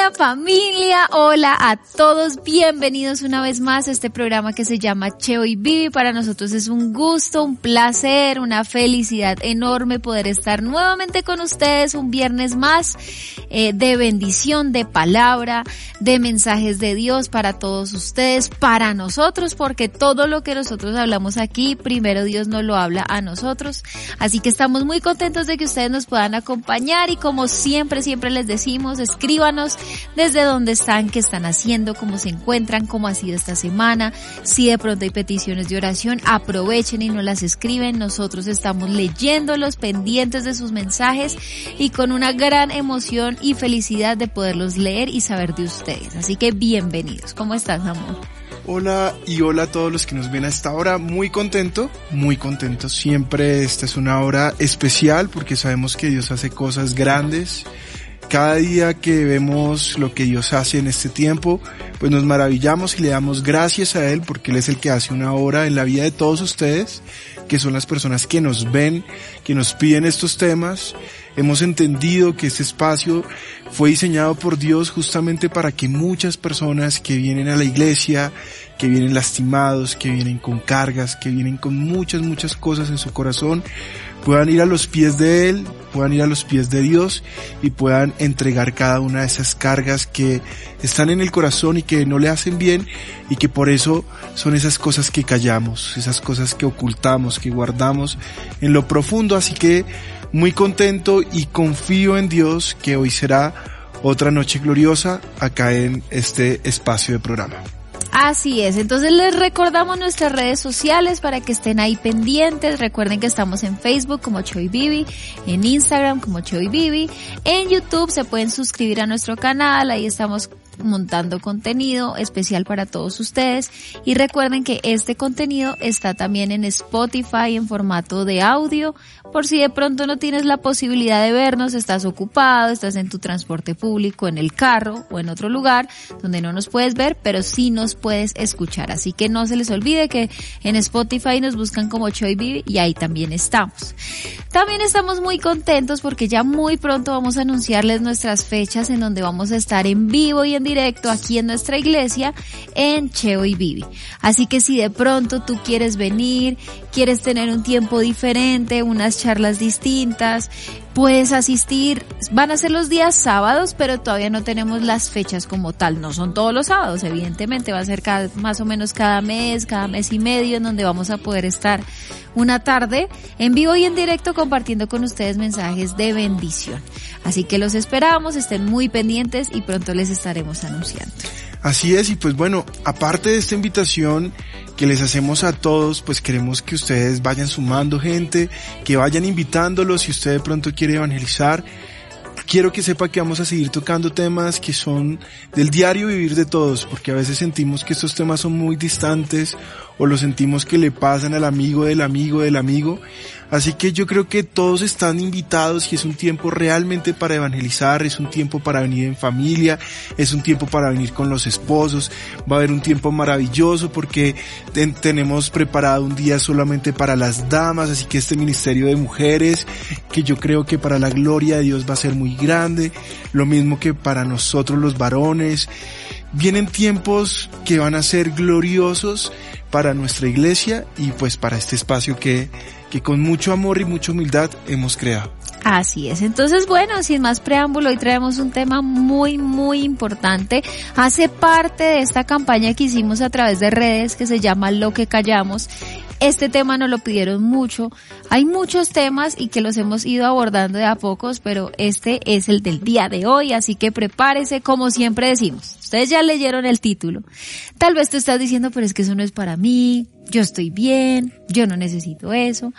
Hola familia, hola a todos, bienvenidos una vez más a este programa que se llama Cheo y Vivi. Para nosotros es un gusto, un placer, una felicidad enorme poder estar nuevamente con ustedes un viernes más eh, de bendición, de palabra, de mensajes de Dios para todos ustedes, para nosotros, porque todo lo que nosotros hablamos aquí, primero Dios nos lo habla a nosotros. Así que estamos muy contentos de que ustedes nos puedan acompañar y como siempre, siempre les decimos, escríbanos desde dónde están, qué están haciendo, cómo se encuentran, cómo ha sido esta semana. Si de pronto hay peticiones de oración, aprovechen y nos las escriben. Nosotros estamos leyéndolos, pendientes de sus mensajes y con una gran emoción y felicidad de poderlos leer y saber de ustedes. Así que bienvenidos. ¿Cómo estás, amor? Hola y hola a todos los que nos ven a esta hora. Muy contento, muy contento. Siempre esta es una hora especial porque sabemos que Dios hace cosas grandes. Cada día que vemos lo que Dios hace en este tiempo, pues nos maravillamos y le damos gracias a Él porque Él es el que hace una obra en la vida de todos ustedes, que son las personas que nos ven, que nos piden estos temas. Hemos entendido que este espacio fue diseñado por Dios justamente para que muchas personas que vienen a la iglesia, que vienen lastimados, que vienen con cargas, que vienen con muchas, muchas cosas en su corazón, puedan ir a los pies de Él, puedan ir a los pies de Dios y puedan entregar cada una de esas cargas que están en el corazón y que no le hacen bien y que por eso son esas cosas que callamos, esas cosas que ocultamos, que guardamos en lo profundo. Así que muy contento y confío en Dios que hoy será otra noche gloriosa acá en este espacio de programa. Así es, entonces les recordamos nuestras redes sociales para que estén ahí pendientes. Recuerden que estamos en Facebook como Choy Bibi, en Instagram como Choy Bibi, en YouTube se pueden suscribir a nuestro canal, ahí estamos montando contenido especial para todos ustedes y recuerden que este contenido está también en Spotify en formato de audio por si de pronto no tienes la posibilidad de vernos, estás ocupado, estás en tu transporte público, en el carro o en otro lugar donde no nos puedes ver, pero sí nos puedes escuchar. Así que no se les olvide que en Spotify nos buscan como Choi Vivi y ahí también estamos. También estamos muy contentos porque ya muy pronto vamos a anunciarles nuestras fechas en donde vamos a estar en vivo y en directo aquí en nuestra iglesia en Cheo y Vivi. Así que si de pronto tú quieres venir, quieres tener un tiempo diferente, unas charlas distintas, puedes asistir. Van a ser los días sábados, pero todavía no tenemos las fechas como tal. No son todos los sábados, evidentemente. Va a ser cada, más o menos cada mes, cada mes y medio, en donde vamos a poder estar una tarde en vivo y en directo compartiendo con ustedes mensajes de bendición. Así que los esperamos, estén muy pendientes y pronto les estaremos anunciando. Así es, y pues bueno, aparte de esta invitación que les hacemos a todos, pues queremos que ustedes vayan sumando gente, que vayan invitándolos si usted de pronto quiere evangelizar. Quiero que sepa que vamos a seguir tocando temas que son del diario vivir de todos, porque a veces sentimos que estos temas son muy distantes o lo sentimos que le pasan al amigo del amigo del amigo. Así que yo creo que todos están invitados y es un tiempo realmente para evangelizar, es un tiempo para venir en familia, es un tiempo para venir con los esposos, va a haber un tiempo maravilloso porque ten, tenemos preparado un día solamente para las damas, así que este ministerio de mujeres, que yo creo que para la gloria de Dios va a ser muy grande, lo mismo que para nosotros los varones. Vienen tiempos que van a ser gloriosos para nuestra iglesia y pues para este espacio que que con mucho amor y mucha humildad hemos creado. Así es. Entonces, bueno, sin más preámbulo, hoy traemos un tema muy, muy importante. Hace parte de esta campaña que hicimos a través de redes que se llama Lo que callamos. Este tema nos lo pidieron mucho. Hay muchos temas y que los hemos ido abordando de a pocos, pero este es el del día de hoy, así que prepárese como siempre decimos. Ustedes ya leyeron el título. Tal vez tú estás diciendo, pero es que eso no es para mí, yo estoy bien, yo no necesito eso.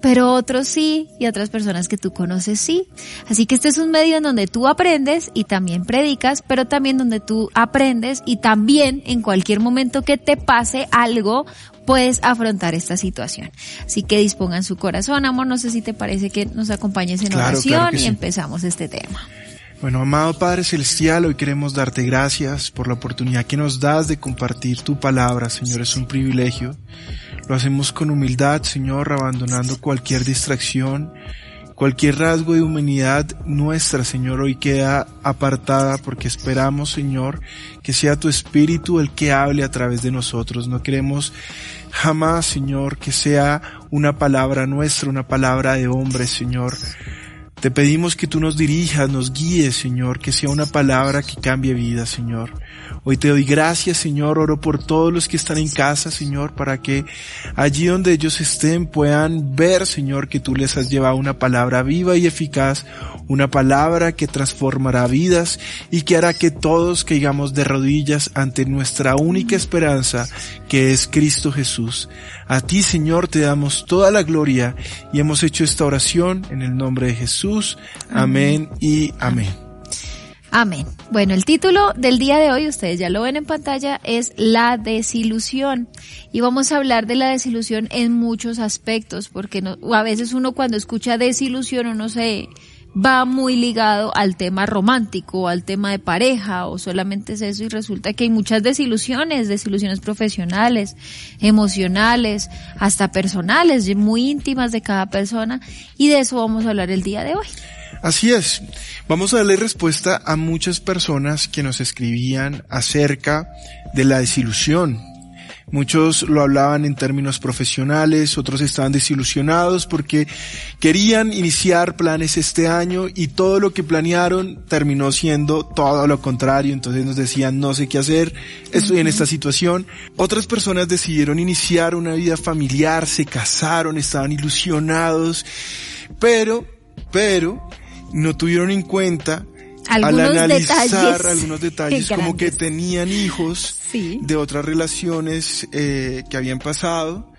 Pero otros sí y otras personas que tú conoces sí. Así que este es un medio en donde tú aprendes y también predicas, pero también donde tú aprendes y también en cualquier momento que te pase algo, puedes afrontar esta situación. Así que dispongan su corazón, amor. No sé si te parece que nos acompañes en Claro, oración claro y sí. empezamos este tema. Bueno, amado Padre Celestial, hoy queremos darte gracias por la oportunidad que nos das de compartir tu palabra, Señor, es un privilegio. Lo hacemos con humildad, Señor, abandonando cualquier distracción, cualquier rasgo de humanidad nuestra, Señor, hoy queda apartada porque esperamos, Señor, que sea tu Espíritu el que hable a través de nosotros. No queremos jamás, Señor, que sea una palabra nuestra, una palabra de hombre, Señor. Te pedimos que tú nos dirijas, nos guíes, Señor, que sea una palabra que cambie vida, Señor. Hoy te doy gracias, Señor, oro por todos los que están en casa, Señor, para que allí donde ellos estén puedan ver, Señor, que tú les has llevado una palabra viva y eficaz, una palabra que transformará vidas y que hará que todos caigamos de rodillas ante nuestra única esperanza, que es Cristo Jesús. A ti, Señor, te damos toda la gloria y hemos hecho esta oración en el nombre de Jesús. Amén y amén. Amén. Bueno, el título del día de hoy, ustedes ya lo ven en pantalla, es La desilusión. Y vamos a hablar de la desilusión en muchos aspectos, porque no, a veces uno cuando escucha desilusión uno se va muy ligado al tema romántico, al tema de pareja, o solamente es eso y resulta que hay muchas desilusiones, desilusiones profesionales, emocionales, hasta personales, muy íntimas de cada persona, y de eso vamos a hablar el día de hoy. Así es. Vamos a darle respuesta a muchas personas que nos escribían acerca de la desilusión. Muchos lo hablaban en términos profesionales, otros estaban desilusionados porque querían iniciar planes este año y todo lo que planearon terminó siendo todo lo contrario. Entonces nos decían, no sé qué hacer, estoy en esta situación. Otras personas decidieron iniciar una vida familiar, se casaron, estaban ilusionados, pero, pero, no tuvieron en cuenta Algunos al analizar detalles algunos detalles como que tenían hijos Sí. de otras relaciones eh, que habían pasado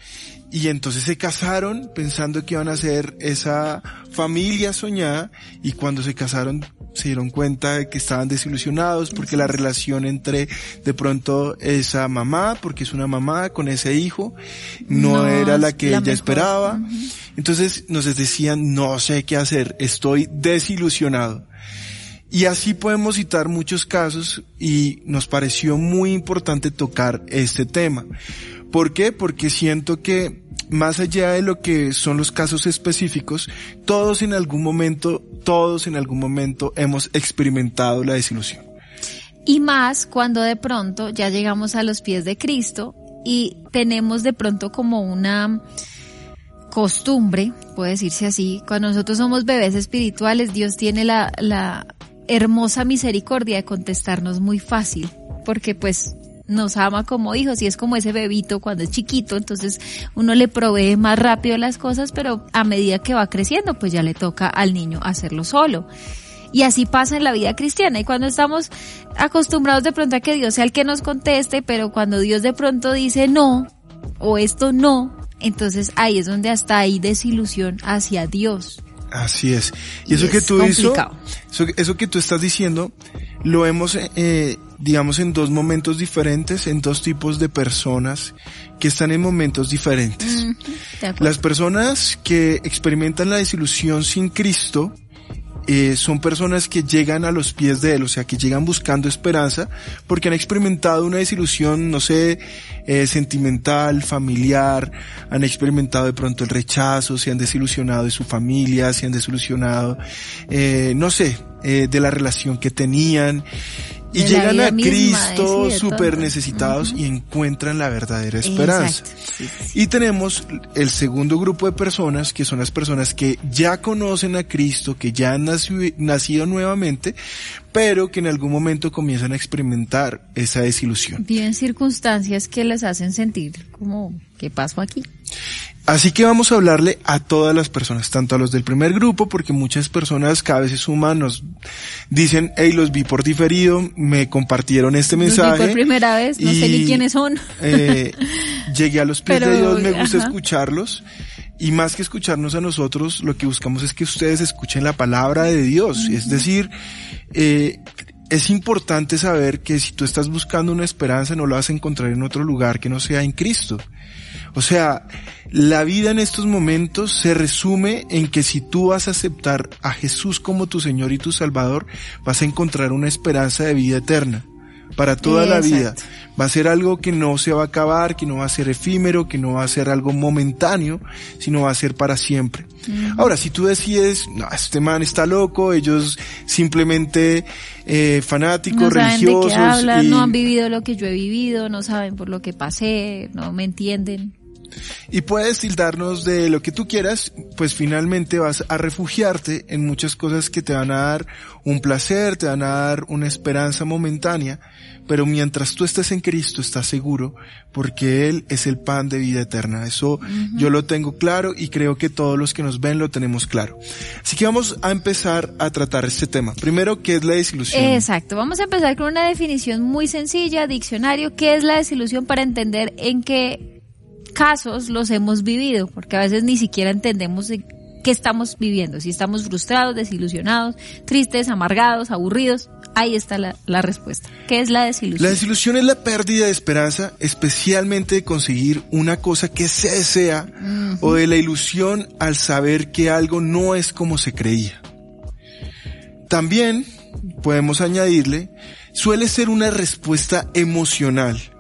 y entonces se casaron pensando que iban a ser esa familia soñada y cuando se casaron se dieron cuenta de que estaban desilusionados porque la relación entre de pronto esa mamá, porque es una mamá con ese hijo, no, No era la que la ella mejor. esperaba. Entonces nos decían, no sé qué hacer, estoy desilusionado. Y así podemos citar muchos casos y nos pareció muy importante tocar este tema. ¿Por qué? Porque siento que más allá de lo que son los casos específicos, todos en algún momento, todos en algún momento hemos experimentado la desilusión. Y más cuando de pronto ya llegamos a los pies de Cristo y tenemos de pronto como una costumbre, puede decirse así, cuando nosotros somos bebés espirituales, Dios tiene la, la hermosa misericordia de contestarnos muy fácil, porque pues nos ama como hijos y es como ese bebito cuando es chiquito, entonces uno le provee más rápido las cosas, pero a medida que va creciendo, pues ya le toca al niño hacerlo solo. Y así pasa en la vida cristiana. Y cuando estamos acostumbrados de pronto a que Dios sea el que nos conteste, pero cuando Dios de pronto dice no, o esto no, entonces ahí es donde hasta hay desilusión hacia Dios. Así es. Y, Y eso que tú hizo, complicado. eso, eso que tú estás diciendo, lo vemos, eh, digamos, en dos momentos diferentes, en dos tipos de personas que están en momentos diferentes. Las personas que experimentan la desilusión sin Cristo eh, son personas que llegan a los pies de Él, o sea, que llegan buscando esperanza porque han experimentado una desilusión, no sé, eh, sentimental, familiar, han experimentado de pronto el rechazo, se han desilusionado de su familia, se han desilusionado, eh, no sé, de la relación que tenían. Y llegan a Cristo súper necesitados y encuentran la verdadera esperanza. Sí, sí. Y tenemos el segundo grupo de personas, que son las personas que ya conocen a Cristo, que ya han naci- nacido nuevamente, pero que en algún momento comienzan a experimentar esa desilusión. Viven circunstancias que les hacen sentir como, ¿qué pasó aquí? Así que vamos a hablarle a todas las personas, tanto a los del primer grupo, porque muchas personas cada vez se suman, nos dicen, hey, los vi por diferido, me compartieron este Los vi mensaje. por primera vez, no sé ni quiénes son. eh, llegué a los pies Pero, de Dios, me gusta ajá. escucharlos. y más que escucharnos a nosotros, lo que buscamos es que ustedes escuchen la palabra de Dios. Es decir, eh, es importante saber que si tú estás buscando una esperanza no la vas a encontrar en otro lugar que no sea en Cristo. O sea, la vida en estos momentos se resume en que si tú vas a aceptar a Jesús como tu Señor y tu Salvador, vas a encontrar una esperanza de vida eterna para toda la vida. Va a ser algo que no se va a acabar, que no va a ser efímero, que no va a ser algo momentáneo, sino va a ser para siempre. Ahora, si tú decides, no, este man está loco, ellos simplemente eh, fanáticos, no saben de religiosos, qué hablan, y- no han vivido lo que yo he vivido, no saben por lo que pasé, no me entienden. Y puedes tildarnos de lo que tú quieras, pues finalmente vas a refugiarte en muchas cosas que te van a dar un placer, te van a dar una esperanza momentánea, pero mientras tú estés en Cristo estás seguro porque Él es el pan de vida eterna. Eso yo lo tengo claro y creo que todos los que nos ven lo tenemos claro. Así que vamos a empezar a tratar este tema. Primero, ¿qué es la desilusión? Exacto, vamos a empezar con una definición muy sencilla, diccionario, ¿qué es la desilusión para entender en qué casos los hemos vivido? Porque a veces ni siquiera entendemos de qué estamos viviendo, si estamos frustrados, desilusionados, tristes, amargados, aburridos, ahí está la, la respuesta. ¿Qué es la desilusión? La desilusión es la pérdida de esperanza, especialmente de conseguir una cosa que se desea o de la ilusión al saber que algo no es como se creía. También podemos añadirle, suele ser una respuesta emocional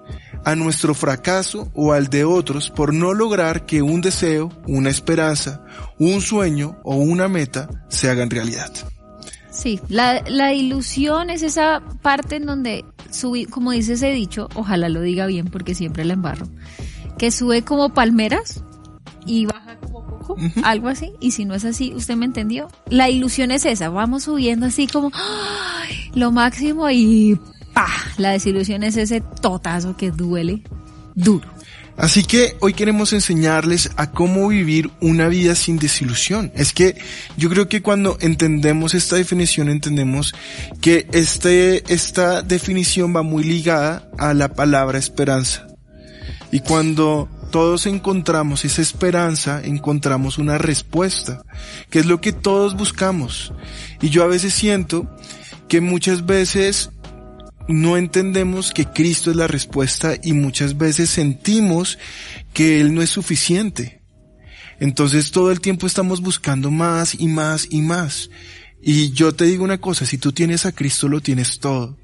a nuestro fracaso o al de otros por no lograr que un deseo, una esperanza, un sueño o una meta se hagan realidad. Sí, la, la ilusión es esa parte en donde sube, como dice ese dicho, ojalá lo diga bien porque siempre la embarro, que sube como palmeras y baja como poco, algo así, y si no es así, usted me entendió. La ilusión es esa, vamos subiendo así como ¡ay! lo máximo y ¡pa! La desilusión es ese totazo que duele duro. Así que hoy queremos enseñarles a cómo vivir una vida sin desilusión. Es que yo creo que cuando entendemos esta definición entendemos que este, esta definición va muy ligada a la palabra esperanza. Y cuando todos encontramos esa esperanza, encontramos una respuesta, que es lo que todos buscamos. Y yo a veces siento que muchas veces no entendemos que Cristo es la respuesta y muchas veces sentimos que Él no es suficiente. Entonces todo el tiempo estamos buscando más y más y más. Y yo te digo una cosa, si tú tienes a Cristo lo tienes todo.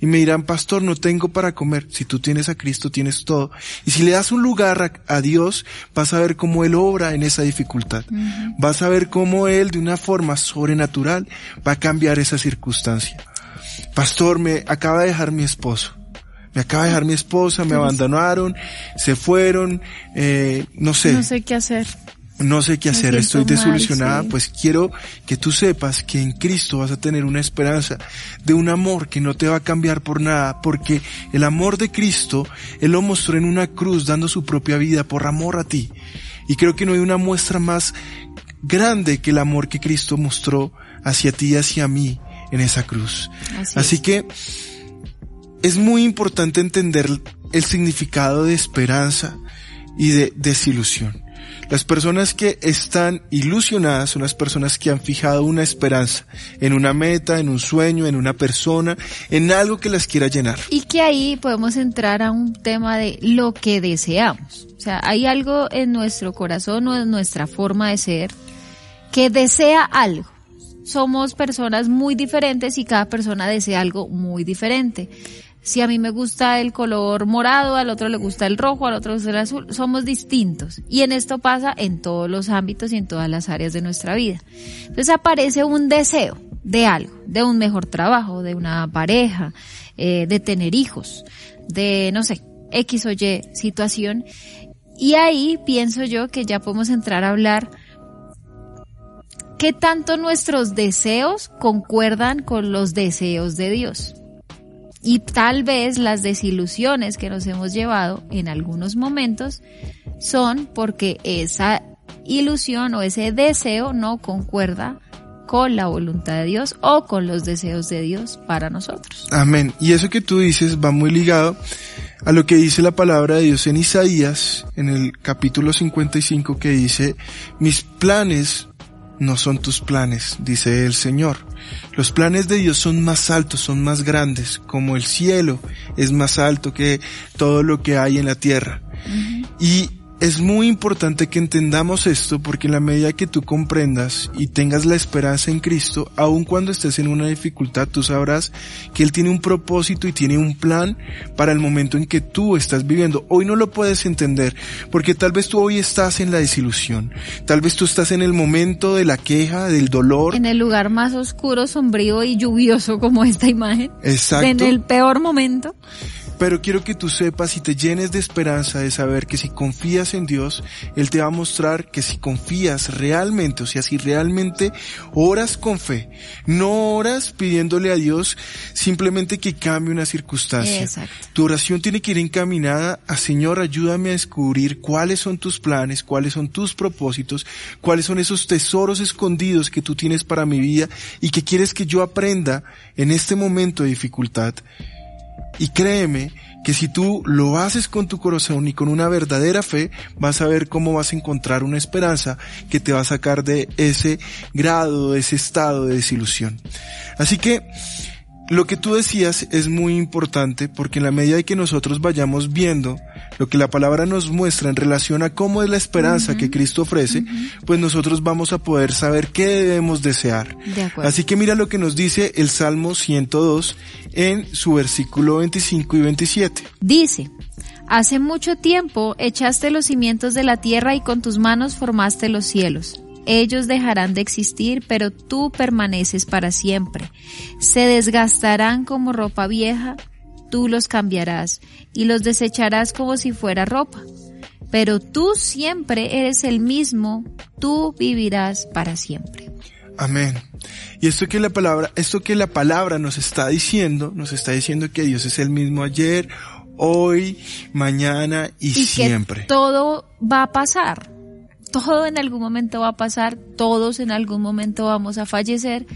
Y me dirán, pastor, no tengo para comer. Si tú tienes a Cristo tienes todo. Y si le das un lugar a, a Dios, vas a ver cómo Él obra en esa dificultad. Vas a ver cómo Él de una forma sobrenatural va a cambiar esa circunstancia. Pastor, me acaba de dejar mi esposo. Me acaba de dejar mi esposa, me abandonaron, se fueron, eh, no sé, No sé qué hacer. no sé qué hacer, estoy mal, desilusionada, sí. pues quiero que tú sepas que en Cristo vas a tener una esperanza de un amor que no te va a cambiar por nada, porque el amor de Cristo, Él lo mostró en una cruz dando su propia vida por amor a ti. Y creo que no hay una muestra más grande que el amor que Cristo mostró hacia ti y hacia mí en esa cruz. Así Así es. que es muy importante entender el significado de esperanza y de desilusión. Las personas que están ilusionadas son las personas que han fijado una esperanza en una meta, en un sueño, en una persona, en algo que las quiera llenar. Y que ahí podemos entrar a un tema de lo que deseamos. O sea, hay algo en nuestro corazón o en nuestra forma de ser que desea algo. Somos personas muy diferentes y cada persona desea algo muy diferente. Si a mí me gusta el color morado, al otro le gusta el rojo, al otro le gusta el azul, somos distintos. Y en esto pasa en todos los ámbitos y en todas las áreas de nuestra vida. Entonces aparece un deseo de algo, de un mejor trabajo, de una pareja, eh, de tener hijos, de, no sé, X o Y situación. Y ahí pienso yo que ya podemos entrar a hablar qué tanto nuestros deseos concuerdan con los deseos de Dios. Y tal vez las desilusiones que nos hemos llevado en algunos momentos son porque esa ilusión o ese deseo no concuerda con la voluntad de Dios o con los deseos de Dios para nosotros. Amén. Y eso que tú dices va muy ligado a lo que dice la palabra de Dios en Isaías, en el capítulo 55, que dice, mis planes no son tus planes, dice el Señor. Los planes de Dios son más altos, son más grandes, como el cielo es más alto que todo lo que hay en la tierra. Y es muy importante que entendamos esto porque en la medida que tú comprendas y tengas la esperanza en Cristo, aun cuando estés en una dificultad, tú sabrás que Él tiene un propósito y tiene un plan para el momento en que tú estás viviendo. Hoy no lo puedes entender porque tal vez tú hoy estás en la desilusión, tal vez tú estás en el momento de la queja, del dolor. En el lugar más oscuro, sombrío y lluvioso como esta imagen. Exacto. En el peor momento. Pero quiero que tú sepas y te llenes de esperanza de saber que si confías en Dios, Él te va a mostrar que si confías realmente, o sea, si realmente oras con fe, no oras pidiéndole a Dios simplemente que cambie una circunstancia. Exacto. Tu oración tiene que ir encaminada a Señor, ayúdame a descubrir cuáles son tus planes, cuáles son tus propósitos, cuáles son esos tesoros escondidos que tú tienes para mi vida y que quieres que yo aprenda en este momento de dificultad. Y créeme que si tú lo haces con tu corazón y con una verdadera fe, vas a ver cómo vas a encontrar una esperanza que te va a sacar de ese grado, de ese estado de desilusión. Así que lo que tú decías es muy importante porque en la medida de que nosotros vayamos viendo lo que la palabra nos muestra en relación a cómo es la esperanza que Cristo ofrece, pues nosotros vamos a poder saber qué debemos desear. De. Así que mira lo que nos dice el Salmo 102 en su versículo 25 y 27. Dice, hace mucho tiempo echaste los cimientos de la tierra y con tus manos formaste los cielos. Ellos dejarán de existir, pero tú permaneces para siempre. Se desgastarán como ropa vieja, tú los cambiarás y los desecharás como si fuera ropa. Pero tú siempre eres el mismo, tú vivirás para siempre. Amén. Y esto que la palabra, esto que la palabra nos está diciendo, nos está diciendo que Dios es el mismo ayer, hoy, mañana y, y siempre. que todo va a pasar. Todo en algún momento va a pasar, todos en algún momento vamos a fallecer,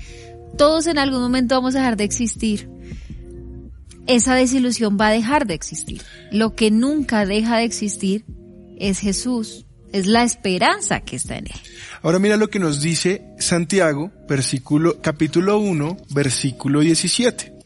todos en algún momento vamos a dejar de existir. Esa desilusión va a dejar de existir. Lo que nunca deja de existir es Jesús, es la esperanza que está en él. Ahora mira lo que nos dice Santiago, versículo, capítulo 1, versículo 17.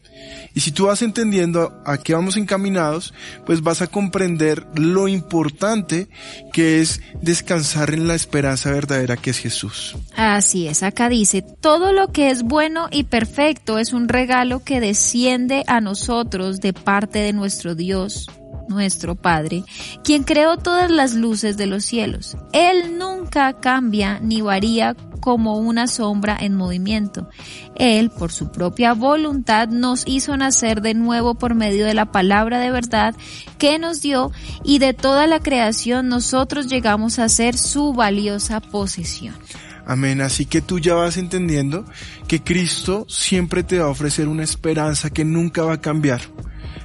Y si tú vas entendiendo a qué vamos encaminados, pues vas a comprender lo importante que es descansar en la esperanza verdadera que es Jesús. Así es, acá dice, todo lo que es bueno y perfecto es un regalo que desciende a nosotros de parte de nuestro Dios, nuestro Padre, quien creó todas las luces de los cielos. Él nunca cambia ni varía como una sombra en movimiento. Él, por su propia voluntad, nos hizo nacer de nuevo por medio de la palabra de verdad que nos dio y de toda la creación nosotros llegamos a ser su valiosa posesión. Amén. Así que tú ya vas entendiendo que Cristo siempre te va a ofrecer una esperanza que nunca va a cambiar.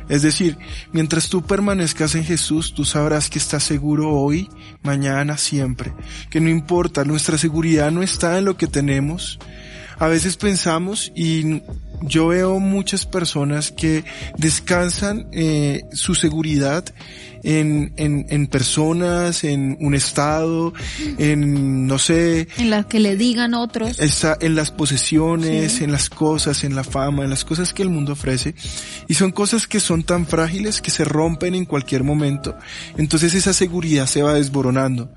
Es decir, mientras tú permanezcas en Jesús, tú sabrás que estás seguro hoy, mañana, siempre. Que no importa, nuestra seguridad no está en lo que tenemos. A veces pensamos y yo veo muchas personas que descansan eh, su seguridad en, en, en personas, en un estado, en, no sé, En las que le digan otros. está en las posesiones, Sí. en las cosas, en la fama, en las cosas que el mundo ofrece. Y son cosas que son tan frágiles que se rompen en cualquier momento. Entonces esa seguridad se va desboronando.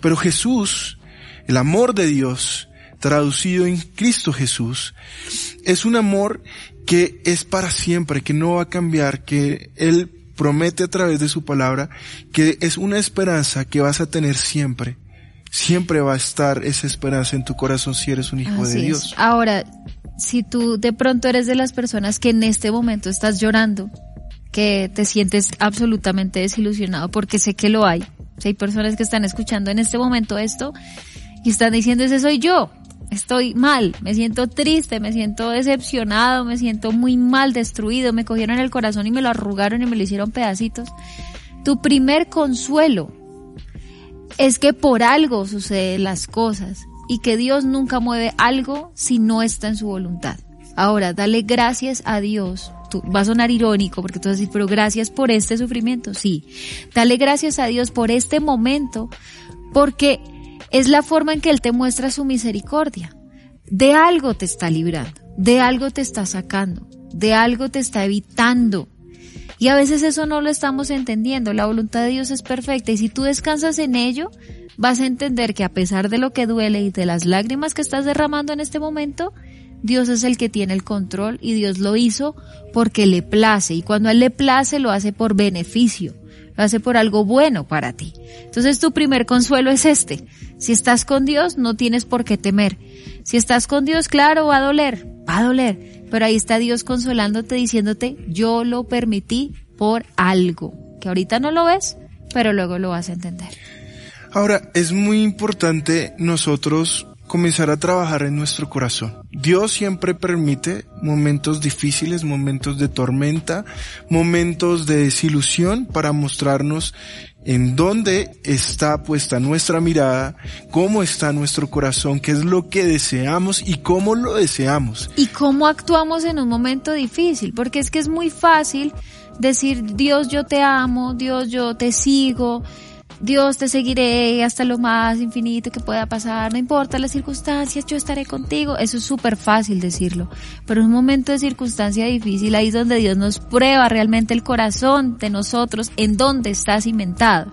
Pero Jesús, el amor de Dios, traducido en Cristo Jesús, es un amor que es para siempre, que no va a cambiar, que Él promete a través de su palabra, que es una esperanza que vas a tener siempre. Siempre va a estar esa esperanza en tu corazón si eres un hijo Así de es. Dios. Ahora, si tú de pronto eres de las personas que en este momento estás llorando, que te sientes absolutamente desilusionado, porque sé que lo hay. Si hay personas que están escuchando en este momento esto y están diciendo, ese soy yo. Estoy mal, me siento triste, me siento decepcionado, me siento muy mal, destruido, me cogieron el corazón y me lo arrugaron y me lo hicieron pedacitos. Tu primer consuelo es que por algo suceden las cosas y que Dios nunca mueve algo si no está en su voluntad. Ahora, dale gracias a Dios tú, va a sonar irónico porque tú vas pero gracias por este sufrimiento. Sí, dale gracias a Dios por este momento porque es la forma en que Él te muestra su misericordia. De algo te está librando, de algo te está sacando, de algo te está evitando. Y a veces eso no lo estamos entendiendo. La voluntad de Dios es perfecta y si tú descansas en ello, vas a entender que a pesar de lo que duele y de las lágrimas que estás derramando en este momento, Dios es el que tiene el control y Dios lo hizo porque le place y cuando Él le place lo hace por beneficio, lo hace por algo bueno para ti. Entonces tu primer consuelo es este. Si estás con Dios no tienes por qué temer. Si estás con Dios, claro, va a doler, va a doler, pero ahí está Dios consolándote diciéndote, yo lo permití por algo, que ahorita no lo ves, pero luego lo vas a entender. Ahora, es muy importante nosotros comenzar a trabajar en nuestro corazón. Dios siempre permite momentos difíciles, momentos de tormenta, momentos de desilusión para mostrarnos en dónde está puesta nuestra mirada, cómo está nuestro corazón, qué es lo que deseamos y cómo lo deseamos. Y cómo actuamos en un momento difícil, porque es que es muy fácil decir, Dios yo te amo, Dios yo te sigo, Dios te seguiré hasta lo más infinito que pueda pasar, no importa las circunstancias, yo estaré contigo. Eso es súper fácil decirlo, pero en un momento de circunstancia difícil, ahí es donde Dios nos prueba realmente el corazón de nosotros, en dónde está cimentado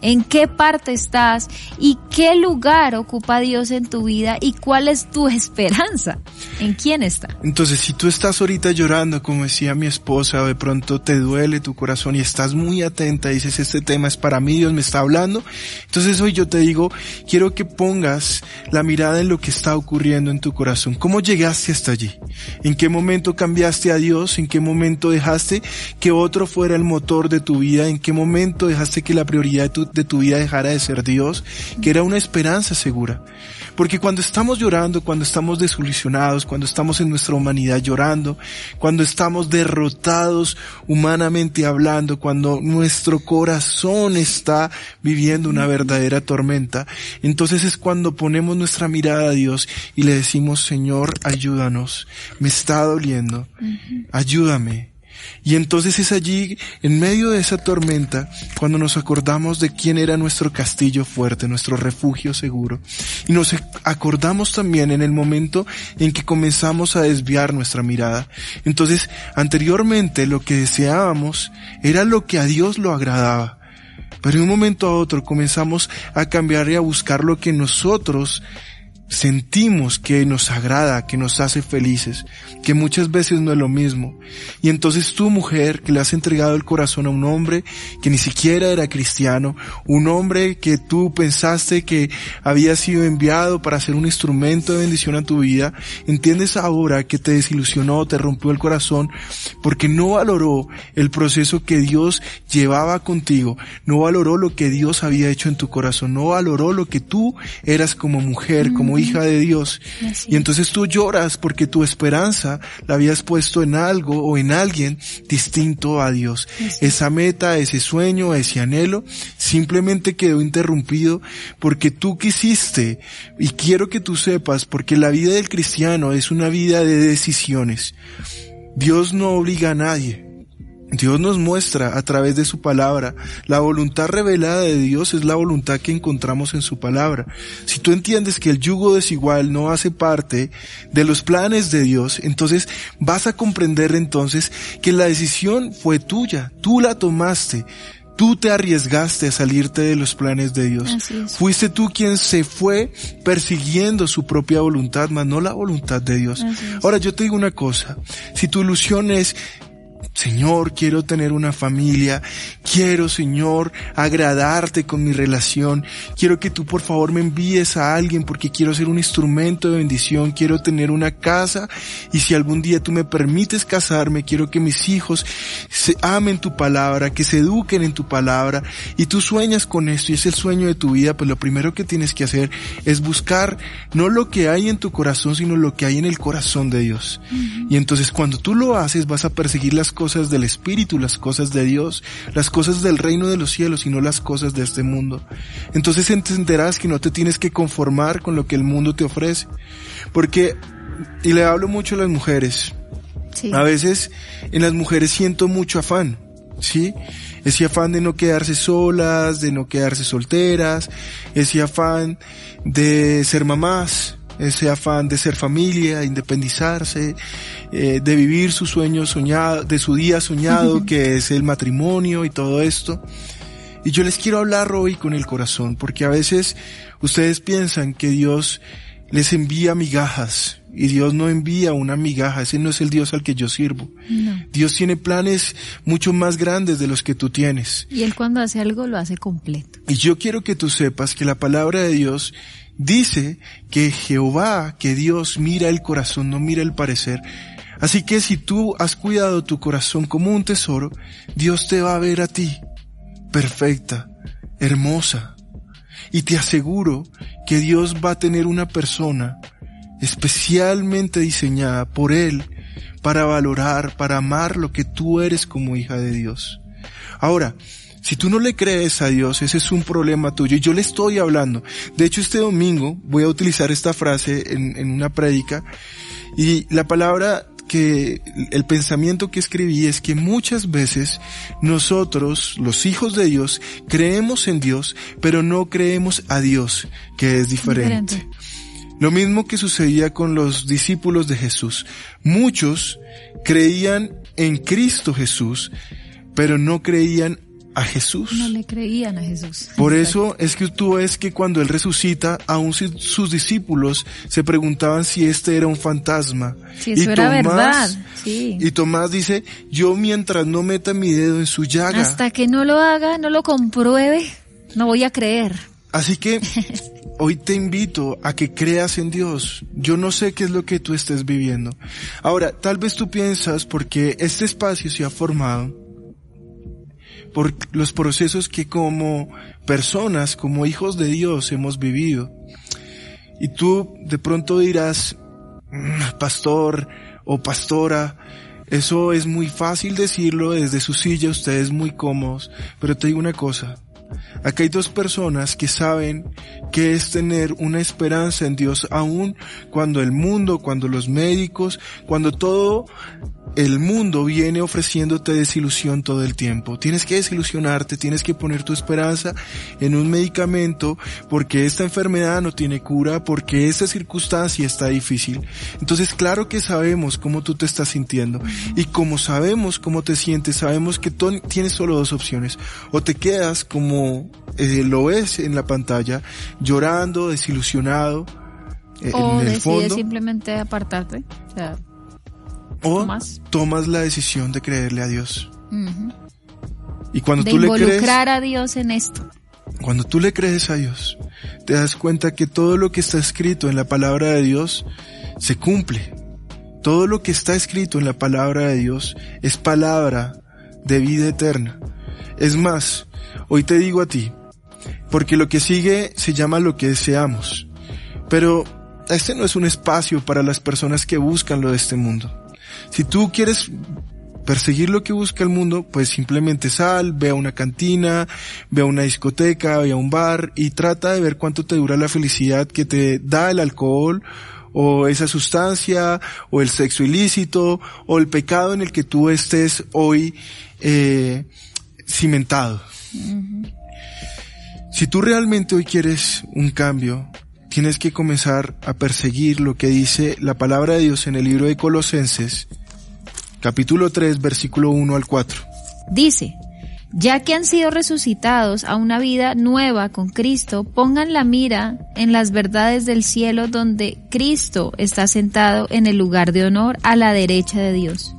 en qué parte estás y qué lugar ocupa Dios en tu vida y cuál es tu esperanza, en quién está. Entonces, si tú estás ahorita llorando, como decía mi esposa, de pronto te duele tu corazón y estás muy atenta, dices, este tema es para mí, Dios me está hablando, entonces hoy yo te digo, quiero que pongas la mirada en lo que está ocurriendo en tu corazón. ¿Cómo llegaste hasta allí? ¿En qué momento cambiaste a Dios? ¿En qué momento dejaste que otro fuera el motor de tu vida? ¿En qué momento dejaste que la prioridad de tu, de tu vida dejara de ser Dios, que era una esperanza segura. Porque cuando estamos llorando, cuando estamos desilusionados, cuando estamos en nuestra humanidad llorando, cuando estamos derrotados humanamente hablando, cuando nuestro corazón está viviendo una verdadera tormenta, entonces es cuando ponemos nuestra mirada a Dios y le decimos, Señor, ayúdanos, me está doliendo, ayúdame, y entonces es allí, en medio de esa tormenta, cuando nos acordamos de quién era nuestro castillo fuerte, nuestro refugio seguro. Y nos acordamos también en el momento en que comenzamos a desviar nuestra mirada. Entonces, anteriormente lo que deseábamos era lo que a Dios lo agradaba. Pero en un momento a otro comenzamos a cambiar y a buscar lo que nosotros sentimos que nos agrada, que nos hace felices, que muchas veces no es lo mismo. Y entonces tú mujer que le has entregado el corazón a un hombre que ni siquiera era cristiano, un hombre que tú pensaste que había sido enviado para ser un instrumento de bendición a tu vida, entiendes ahora que te desilusionó, te rompió el corazón, porque no valoró el proceso que Dios llevaba contigo, no valoró lo que Dios había hecho en tu corazón, no valoró lo que tú eras como mujer, como hija de Dios. Así Y entonces tú lloras porque tu esperanza la habías puesto en algo o en alguien distinto a Dios. Esa meta, ese sueño, ese anhelo, simplemente quedó interrumpido porque tú quisiste, y quiero que tú sepas, porque la vida del cristiano es una vida de decisiones. Dios no obliga a nadie. Dios nos muestra a través de su palabra. La voluntad revelada de Dios es la voluntad que encontramos en su palabra. Si tú entiendes que el yugo desigual no hace parte de los planes de Dios, entonces vas a comprender entonces que la decisión fue tuya. Tú la tomaste. Tú te arriesgaste a salirte de los planes de Dios. Fuiste tú quien se fue persiguiendo su propia voluntad, mas no la voluntad de Dios. Ahora yo te digo una cosa. Si tu ilusión es Señor, quiero tener una familia, quiero, Señor, agradarte con mi relación, quiero que tú por favor me envíes a alguien porque quiero ser un instrumento de bendición, quiero tener una casa y si algún día tú me permites casarme, quiero que mis hijos se amen tu palabra, que se eduquen en tu palabra. Y tú sueñas con esto y es el sueño de tu vida, pues lo primero que tienes que hacer es buscar no lo que hay en tu corazón, sino lo que hay en el corazón de Dios. Y entonces cuando tú lo haces vas a perseguir las cosas del Espíritu, las cosas de Dios, las cosas del reino de los cielos y no las cosas de este mundo. Entonces entenderás que no te tienes que conformar con lo que el mundo te ofrece. Porque, y le hablo mucho a las mujeres, Sí. A veces en las mujeres siento mucho afán, ¿sí? Ese afán de no quedarse solas, de no quedarse solteras, ese afán de ser mamás, ese afán de ser familia, independizarse, eh, de vivir su sueño soñado, de su día soñado que es el matrimonio y todo esto. Y yo les quiero hablar hoy con el corazón, porque a veces ustedes piensan que Dios les envía migajas y Dios no envía una migaja, ese no es el Dios al que yo sirvo. No. Dios tiene planes mucho más grandes de los que tú tienes. Y él cuando hace algo lo hace completo. Y yo quiero que tú sepas que la palabra de Dios dice que Jehová, que Dios mira el corazón, no mira el parecer. Así que si tú has cuidado tu corazón como un tesoro, Dios te va a ver a ti, perfecta, hermosa. Y te aseguro que Dios va a tener una persona especialmente diseñada por Él para valorar, para amar lo que tú eres como hija de Dios. Ahora, si tú no le crees a Dios, ese es un problema tuyo. Y yo le estoy hablando. De hecho, este domingo voy a utilizar esta frase en, en una prédica. Y la palabra que, el pensamiento que escribí es que muchas veces nosotros, los hijos de Dios, creemos en Dios, pero no creemos a Dios, que es diferente. Diferente. Lo mismo que sucedía con los discípulos de Jesús. Muchos creían en Cristo Jesús, pero no creían a Jesús. No le creían a Jesús. Por eso es que tú ves que cuando Él resucita, aún si sus discípulos se preguntaban si este era un fantasma. Si eso era verdad, sí. Y Tomás dice, yo mientras no meta mi dedo en su llaga. Hasta que no lo haga, no lo compruebe, no voy a creer. Así que hoy te invito a que creas en Dios. Yo no sé qué es lo que tú estés viviendo. Ahora, tal vez tú piensas porque este espacio se ha formado por los procesos que como personas, como hijos de Dios hemos vivido. Y tú de pronto dirás, "Mm, pastor o pastora, eso es muy fácil decirlo desde su silla, ustedes muy cómodos, pero te digo una cosa, Acá hay dos personas que saben que es tener una esperanza en Dios aún cuando el mundo, cuando los médicos, cuando todo el mundo viene ofreciéndote desilusión todo el tiempo. Tienes que desilusionarte, tienes que poner tu esperanza en un medicamento porque esta enfermedad no tiene cura, porque esta circunstancia está difícil. Entonces, claro que sabemos cómo tú te estás sintiendo y como sabemos cómo te sientes, sabemos que tienes solo dos opciones. O te quedas como eh, lo ves en la pantalla, llorando, desilusionado, eh, O en el fondo. simplemente apartarte. O sea, o tomas. tomas la decisión de creerle a Dios. Y cuando de tú le crees, involucrar a Dios en esto. cuando tú le crees a Dios, te das cuenta que todo lo que está escrito en la palabra de Dios se cumple. Todo lo que está escrito en la palabra de Dios es palabra de vida eterna. Es más, hoy te digo a ti, porque lo que sigue se llama lo que deseamos. Pero este no es un espacio para las personas que buscan lo de este mundo. Si tú quieres perseguir lo que busca el mundo, pues simplemente sal, ve a una cantina, ve a una discoteca, ve a un bar y trata de ver cuánto te dura la felicidad que te da el alcohol o esa sustancia o el sexo ilícito o el pecado en el que tú estés hoy eh, cimentado. Si tú realmente hoy quieres un cambio, tienes que comenzar a perseguir lo que dice la palabra de Dios en el libro de Colosenses, capítulo 3, versículo 1 al 4. Dice, ya que han sido resucitados a una vida nueva con Cristo, pongan la mira en las verdades del cielo donde Cristo está sentado en el lugar de honor a la derecha de Dios.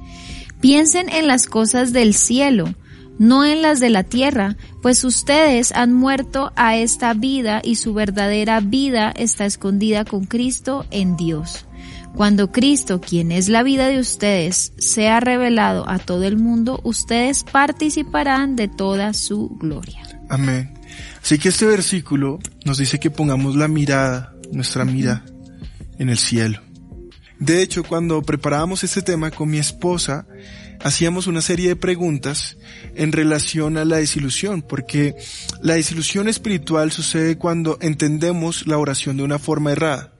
Piensen en las cosas del cielo, no en las de la tierra, pues ustedes han muerto a esta vida y su verdadera vida está escondida con Cristo en Dios. Cuando Cristo, quien es la vida de ustedes, sea revelado a todo el mundo, ustedes participarán de toda su gloria. Amén. Así que este versículo nos dice que pongamos la mirada, nuestra mira, en el cielo. De hecho, cuando preparábamos este tema con mi esposa, hacíamos una serie de preguntas en relación a la desilusión, porque la desilusión espiritual sucede cuando entendemos la oración de una forma errada.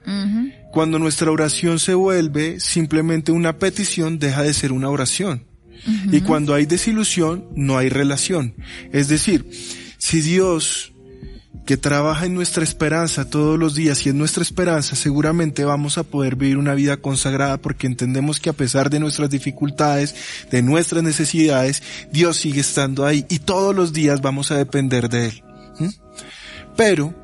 Cuando nuestra oración se vuelve simplemente una petición, deja de ser una oración. Y cuando hay desilusión, no hay relación. Es decir, si Dios que trabaja en nuestra esperanza todos los días y en nuestra esperanza seguramente vamos a poder vivir una vida consagrada porque entendemos que a pesar de nuestras dificultades, de nuestras necesidades, Dios sigue estando ahí y todos los días vamos a depender de Él. Pero,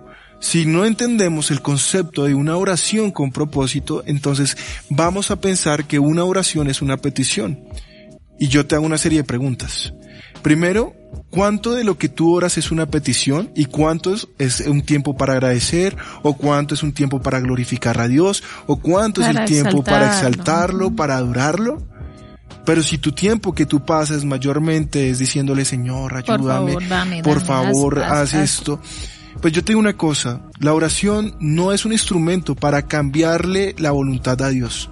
si no entendemos el concepto de una oración con propósito, entonces vamos a pensar que una oración es una petición. Y yo te hago una serie de preguntas. Primero, ¿cuánto de lo que tú oras es una petición y cuánto es, un tiempo para agradecer o cuánto es un tiempo para glorificar a Dios o cuánto es el tiempo para exaltarlo. para adorarlo? Pero si tu tiempo que tú pasas mayormente es diciéndole, Señor, Por ayúdame, favor, dame, por dame, favor, haz, haz. esto. Pues yo te digo una cosa, la oración no es un instrumento para cambiarle la voluntad a Dios.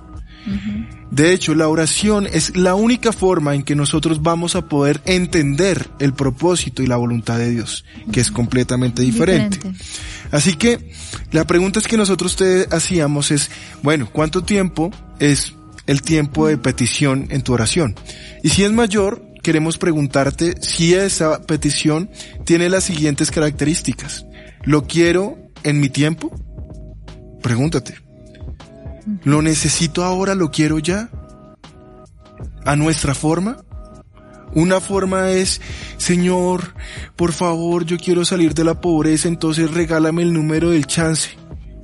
De hecho, la oración es la única forma en que nosotros vamos a poder entender el propósito y la voluntad de Dios, que es completamente diferente. Diferente. Así que la pregunta es que nosotros te hacíamos es, bueno, ¿cuánto tiempo es el tiempo de petición en tu oración? Y si es mayor, queremos preguntarte si esa petición tiene las siguientes características. ¿Lo quiero en mi tiempo? Pregúntate. ¿Lo necesito ahora? ¿Lo quiero ya? ¿A nuestra forma? Una forma es, Señor, por favor, yo quiero salir de la pobreza, entonces regálame el número del chance.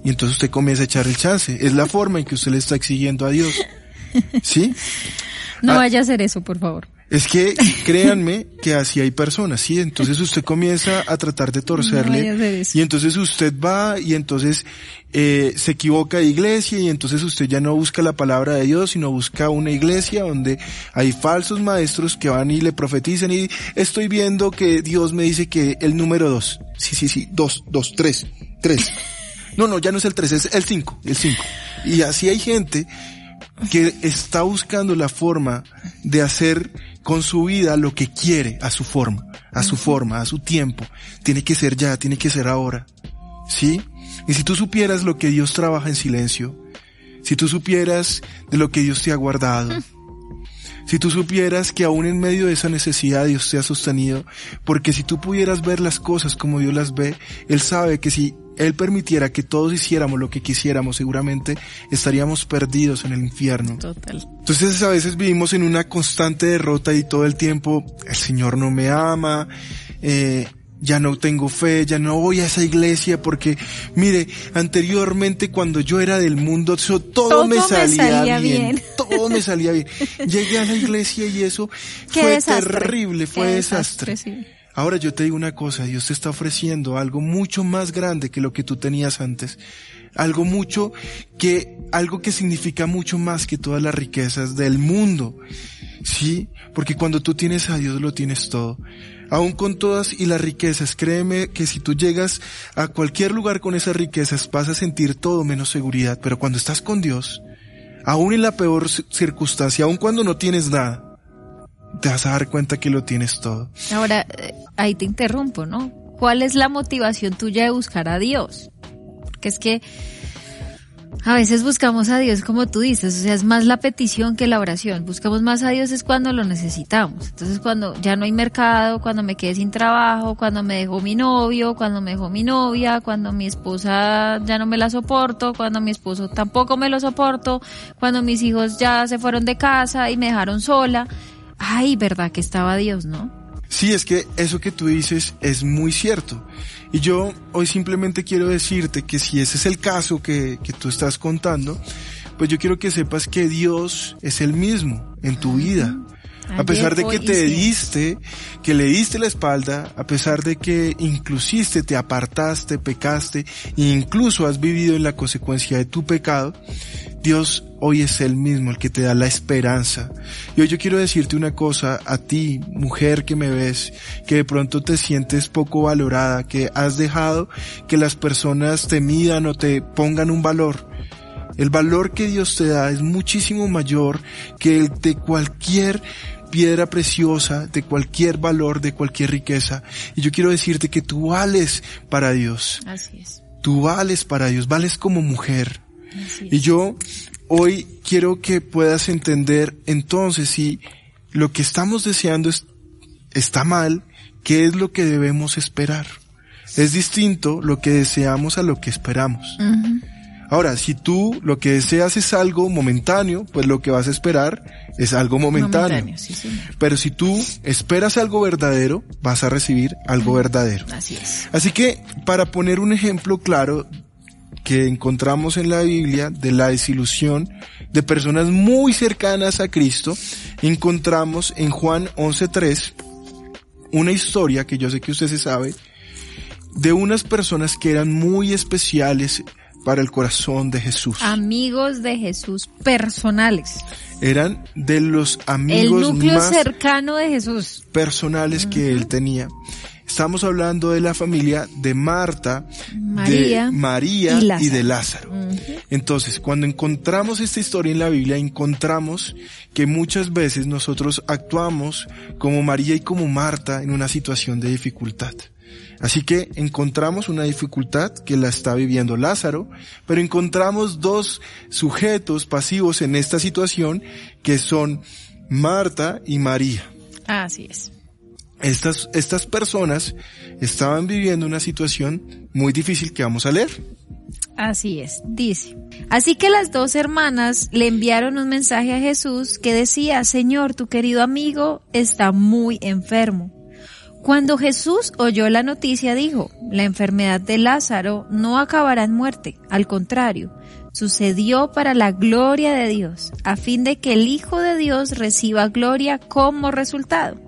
Y entonces usted comienza a echar el chance. Es la forma en que usted le está exigiendo a Dios. ¿Sí? No Ah. vaya a hacer eso, por favor. Es que créanme que así hay personas, ¿sí? Entonces usted comienza a tratar de torcerle y entonces usted va y entonces eh, se equivoca de iglesia y entonces usted ya no busca la palabra de Dios, sino busca una iglesia donde hay falsos maestros que van y le profetizan y estoy viendo que Dios me dice que el número dos. Sí, sí, sí, dos, dos, tres, tres. No, no, ya no es el tres, es el cinco, el cinco. Y así hay gente que está buscando la forma de hacer con su vida lo que quiere a su forma, a su forma, a su tiempo. Tiene que ser ya, tiene que ser ahora. ¿Sí? Y si tú supieras lo que Dios trabaja en silencio, si tú supieras de lo que Dios te ha guardado, si tú supieras que aún en medio de esa necesidad Dios te ha sostenido, porque si tú pudieras ver las cosas como Dios las ve, Él sabe que si Él permitiera que todos hiciéramos lo que quisiéramos, seguramente estaríamos perdidos en el infierno. Total. Entonces a veces vivimos en una constante derrota y todo el tiempo el Señor no me ama, eh, ya no tengo fe, ya no voy a esa iglesia porque, mire, anteriormente cuando yo era del mundo, eso todo, Todo me me salía, bien, bien. todo me salía bien. Llegué a la iglesia y eso Qué fue desastre. terrible, fue Qué desastre. sí. Ahora yo te digo una cosa, Dios te está ofreciendo algo mucho más grande que lo que tú tenías antes. Algo mucho que, algo que significa mucho más que todas las riquezas del mundo. Sí, porque cuando tú tienes a Dios lo tienes todo. Aún con todas y las riquezas, créeme que si tú llegas a cualquier lugar con esas riquezas vas a sentir todo menos seguridad. Pero cuando estás con Dios, aún en la peor ci- circunstancia, aún cuando no tienes nada, te vas a dar cuenta que lo tienes todo. Ahora, eh, ahí te interrumpo, ¿no? ¿Cuál es la motivación tuya de buscar a Dios? Porque es que a veces buscamos a Dios como tú dices, o sea, es más la petición que la oración. Buscamos más a Dios es cuando lo necesitamos. Entonces, cuando ya no hay mercado, cuando me quedé sin trabajo, cuando me dejó mi novio, cuando me dejó mi novia, cuando mi esposa ya no me la soporto, cuando mi esposo tampoco me lo soporto, cuando mis hijos ya se fueron de casa y me dejaron sola. Ay, verdad que estaba Dios, ¿no? Sí, es que eso que tú dices es muy cierto. Y yo hoy simplemente quiero decirte que si ese es el caso que, que tú estás contando, pues yo quiero que sepas que Dios es el mismo en tu vida. Ayer, pesar de que te diste, que le diste la espalda, a pesar de que inclusiste, te apartaste, pecaste, e incluso has vivido en la consecuencia de tu pecado, Dios hoy es el mismo el que te da la esperanza. Y hoy yo quiero decirte una cosa a ti, mujer que me ves, que de pronto te sientes poco valorada, que has dejado que las personas te midan o te pongan un valor. El valor que Dios te da es muchísimo mayor que el de cualquier piedra preciosa, de cualquier valor, de cualquier riqueza. Y yo quiero decirte que tú vales para Dios. Así es. Tú vales para Dios, vales como mujer, Y yo hoy quiero que puedas entender entonces si lo que estamos deseando es, está mal, ¿qué es lo que debemos esperar? Es distinto lo que deseamos a lo que esperamos. Ahora, si tú lo que deseas es algo momentáneo, pues lo que vas a esperar es algo momentáneo. Momentáneo, sí, señor. Pero si tú esperas algo verdadero, vas a recibir algo verdadero. Así es. Así que, para poner un ejemplo claro que encontramos en la Biblia de la desilusión de personas muy cercanas a Cristo, encontramos en Juan 11.3 una historia que yo sé que usted se sabe, de unas personas que eran muy especiales para el corazón de Jesús. Amigos de Jesús personales. Eran de los El amigos núcleo más cercano de Jesús. personales que él tenía. Estamos hablando de la familia de Marta, María de María y y, Lázaro. de Lázaro. Entonces, cuando encontramos esta historia en la Biblia, encontramos que muchas veces nosotros actuamos como María y como Marta en una situación de dificultad. Así que encontramos una dificultad que la está viviendo Lázaro, pero encontramos dos sujetos pasivos en esta situación que son Marta y María. Así es. Estas, estas personas estaban viviendo una situación muy difícil que vamos a leer. Así es, dice. Así que las dos hermanas le enviaron un mensaje a Jesús que decía, Señor, tu querido amigo está muy enfermo. Cuando Jesús oyó la noticia dijo, la enfermedad de Lázaro no acabará en muerte, al contrario, sucedió para la gloria de Dios, a fin de que el Hijo de Dios reciba gloria como resultado.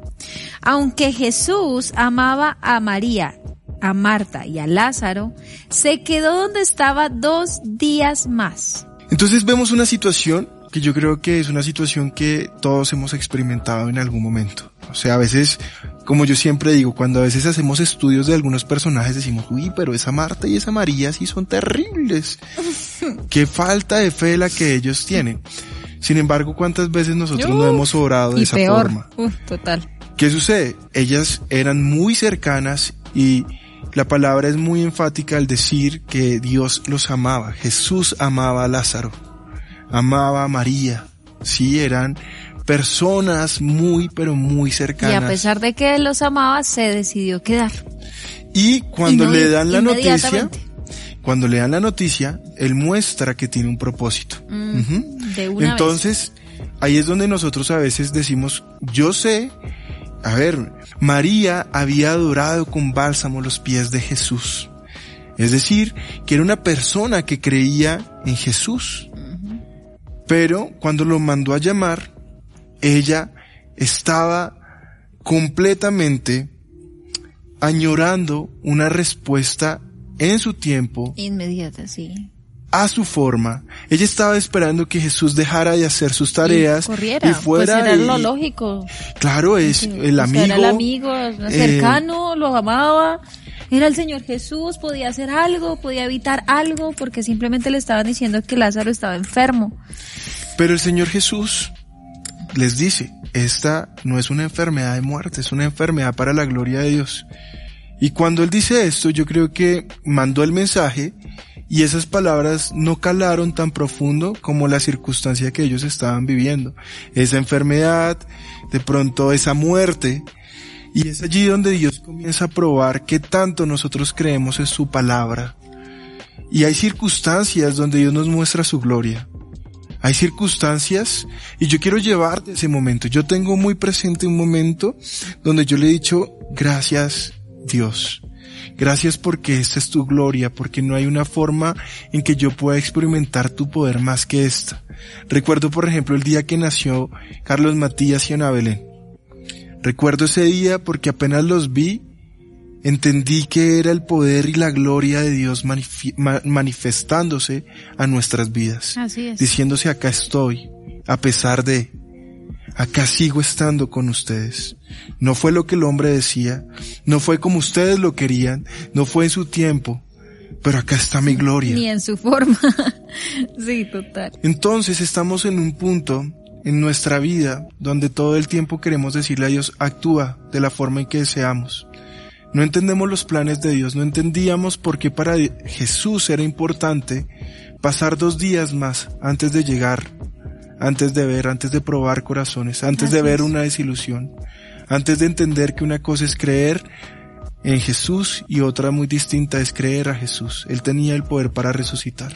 Aunque Jesús amaba a María, a Marta y a Lázaro, se quedó donde estaba dos días más. Entonces vemos una situación que yo creo que es una situación que todos hemos experimentado en algún momento. O sea, a veces, como yo siempre digo, cuando a veces hacemos estudios de algunos personajes decimos, uy, pero esa Marta y esa María sí son terribles. Qué falta de fe la que ellos tienen. Sin embargo, ¿cuántas veces nosotros no hemos orado de y esa peor. forma? Uf, total. ¿Qué sucede? Ellas eran muy cercanas y la palabra es muy enfática al decir que Dios los amaba. Jesús amaba a Lázaro, amaba a María. Sí, eran personas muy, pero muy Y a cercanas. pesar de que él los amaba, se decidió quedar. Y cuando Y no le dan la noticia, cuando le dan la noticia, él muestra que tiene un propósito. Ujú. De una Entonces, ahí es donde nosotros a veces decimos, yo sé, a ver, María había adorado con bálsamo los pies de Jesús. Es decir, que era una persona que creía en Jesús. Pero cuando lo mandó a llamar, ella estaba completamente añorando una respuesta en su tiempo. Inmediata, sí. a su forma. Ella estaba esperando que Jesús dejara de hacer sus tareas y corriera. y fuera pues era y- lo lógico. Claro, es Sí, el amigo. era el amigo eh, cercano, lo amaba. Era el Señor Jesús, podía hacer algo, podía evitar algo, porque simplemente le estaban diciendo que Lázaro estaba enfermo. Pero el Señor Jesús les dice, esta no es una enfermedad de muerte, es una enfermedad para la gloria de Dios. Y cuando él dice esto, yo creo que mandó el mensaje y esas palabras no calaron tan profundo como la circunstancia que ellos estaban viviendo. Esa enfermedad, de pronto esa muerte. Y es allí donde Dios comienza a probar qué tanto nosotros creemos en su palabra. Y hay circunstancias donde Dios nos muestra su gloria. Hay circunstancias y yo quiero llevarte ese momento. Yo tengo muy presente un momento donde yo le he dicho, gracias Dios. Gracias porque esta es tu gloria, porque no hay una forma en que yo pueda experimentar tu poder más que esta. Recuerdo, por ejemplo, el día que nació Carlos Matías y Ana Belén. Recuerdo ese día porque apenas los vi, entendí que era el poder y la gloria de Dios ma- manifestándose a nuestras vidas Así es. diciéndose acá estoy, a pesar de, acá sigo estando con ustedes. No fue lo que el hombre decía, no fue como ustedes lo querían, no fue en su tiempo, pero acá está mi gloria. Ni en su forma. sí, total. Entonces estamos en un punto en nuestra vida donde todo el tiempo queremos decirle a Dios, actúa de la forma en que deseamos. No entendemos los planes de Dios, no entendíamos por qué para Jesús era importante pasar dos días más antes de llegar, antes de ver, antes de probar corazones, antes de ver es. una desilusión, antes de entender que una cosa es creer en Jesús y otra muy distinta es creer a Jesús. Él tenía el poder para resucitar.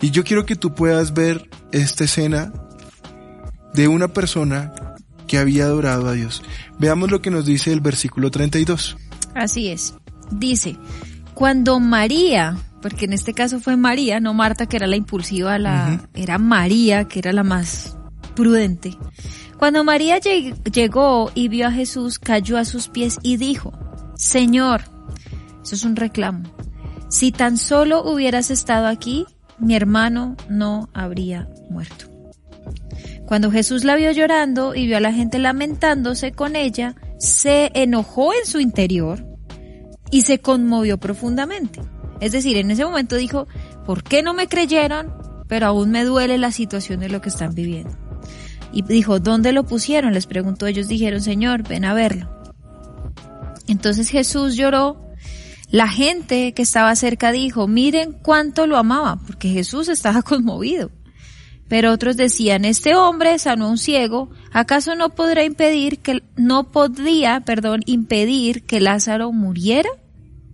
Y yo quiero que tú puedas ver esta escena de una persona que había adorado a Dios. Veamos lo que nos dice el versículo 32. Así es. Dice, cuando María, porque en este caso fue María, no Marta que era la impulsiva, la, era María que era la más prudente. Cuando María lleg- llegó y vio a Jesús, cayó a sus pies y dijo, Señor, eso es un reclamo, si tan solo hubieras estado aquí, mi hermano no habría muerto. Cuando Jesús la vio llorando y vio a la gente lamentándose con ella, se enojó en su interior y se conmovió profundamente. Es decir, en ese momento dijo, ¿por qué no me creyeron? Pero aún me duele la situación de lo que están viviendo. Y dijo, ¿dónde lo pusieron? Les preguntó, ellos dijeron, Señor, ven a verlo. Entonces Jesús lloró. La gente que estaba cerca dijo, miren cuánto lo amaba, porque Jesús estaba conmovido. Pero otros decían, este hombre sanó a un ciego, ¿acaso no podrá impedir que, no podría, perdón, impedir que Lázaro muriera?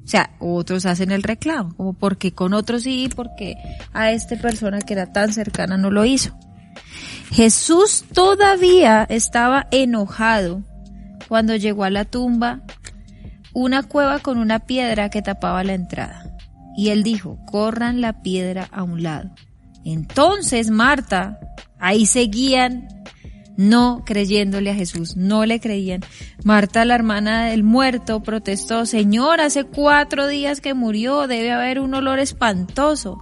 O sea, otros hacen el reclamo, como porque con otros sí, porque a esta persona que era tan cercana no lo hizo. Jesús todavía estaba enojado cuando llegó a la tumba, una cueva con una piedra que tapaba la entrada. Y él dijo, corran la piedra a un lado. Entonces Marta, ahí seguían no creyéndole a Jesús, no le creían. Marta, la hermana del muerto, protestó, Señor, hace cuatro días que murió, debe haber un olor espantoso.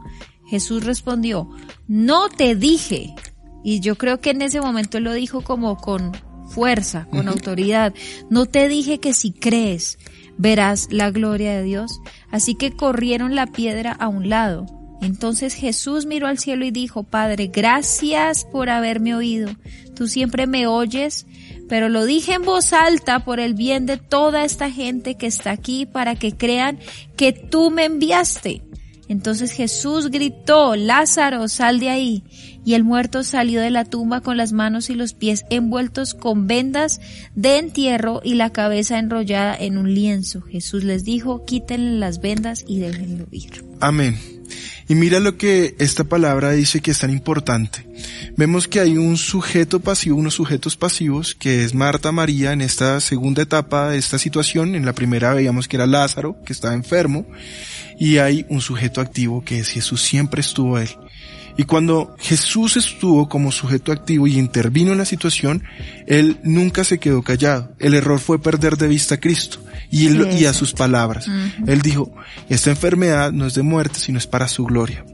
Jesús respondió, no te dije. Y yo creo que en ese momento lo dijo como con fuerza, con autoridad. No te dije que si crees, verás la gloria de Dios. Así que corrieron la piedra a un lado. Entonces Jesús miró al cielo y dijo, Padre, gracias por haberme oído. Tú siempre me oyes, pero lo dije en voz alta por el bien de toda esta gente que está aquí para que crean que tú me enviaste. Entonces Jesús gritó, Lázaro, sal de ahí. Y el muerto salió de la tumba con las manos y los pies envueltos con vendas de entierro y la cabeza enrollada en un lienzo. Jesús les dijo, quítenle las vendas y déjenlo ir. Amén. Y mira lo que esta palabra dice que es tan importante. Vemos que hay un sujeto pasivo, unos sujetos pasivos, que es Marta María en esta segunda etapa de esta situación. En la primera veíamos que era Lázaro, que estaba enfermo, y hay un sujeto activo que es Jesús, siempre estuvo él. Y cuando Jesús estuvo como sujeto activo y intervino en la situación, él nunca se quedó callado. El error fue perder de vista a Cristo y, él- y a sus palabras. Él dijo, esta enfermedad no es de muerte, sino es para su gloria.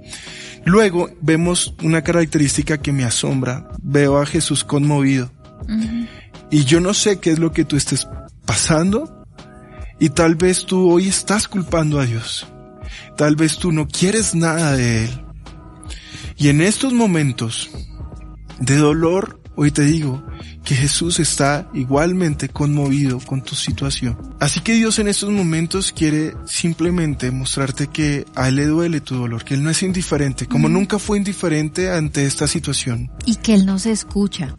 Luego vemos una característica que me asombra. Veo a Jesús conmovido. Y yo no sé qué es lo que tú estés pasando. Y tal vez tú hoy estás culpando a Dios. Tal vez tú no quieres nada de Él. Y en estos momentos de dolor, hoy te digo que Jesús está igualmente conmovido con tu situación. Así que Dios en estos momentos quiere simplemente mostrarte que a Él le duele tu dolor, que Él no es indiferente, como nunca fue indiferente ante esta situación. Y que él no se escucha.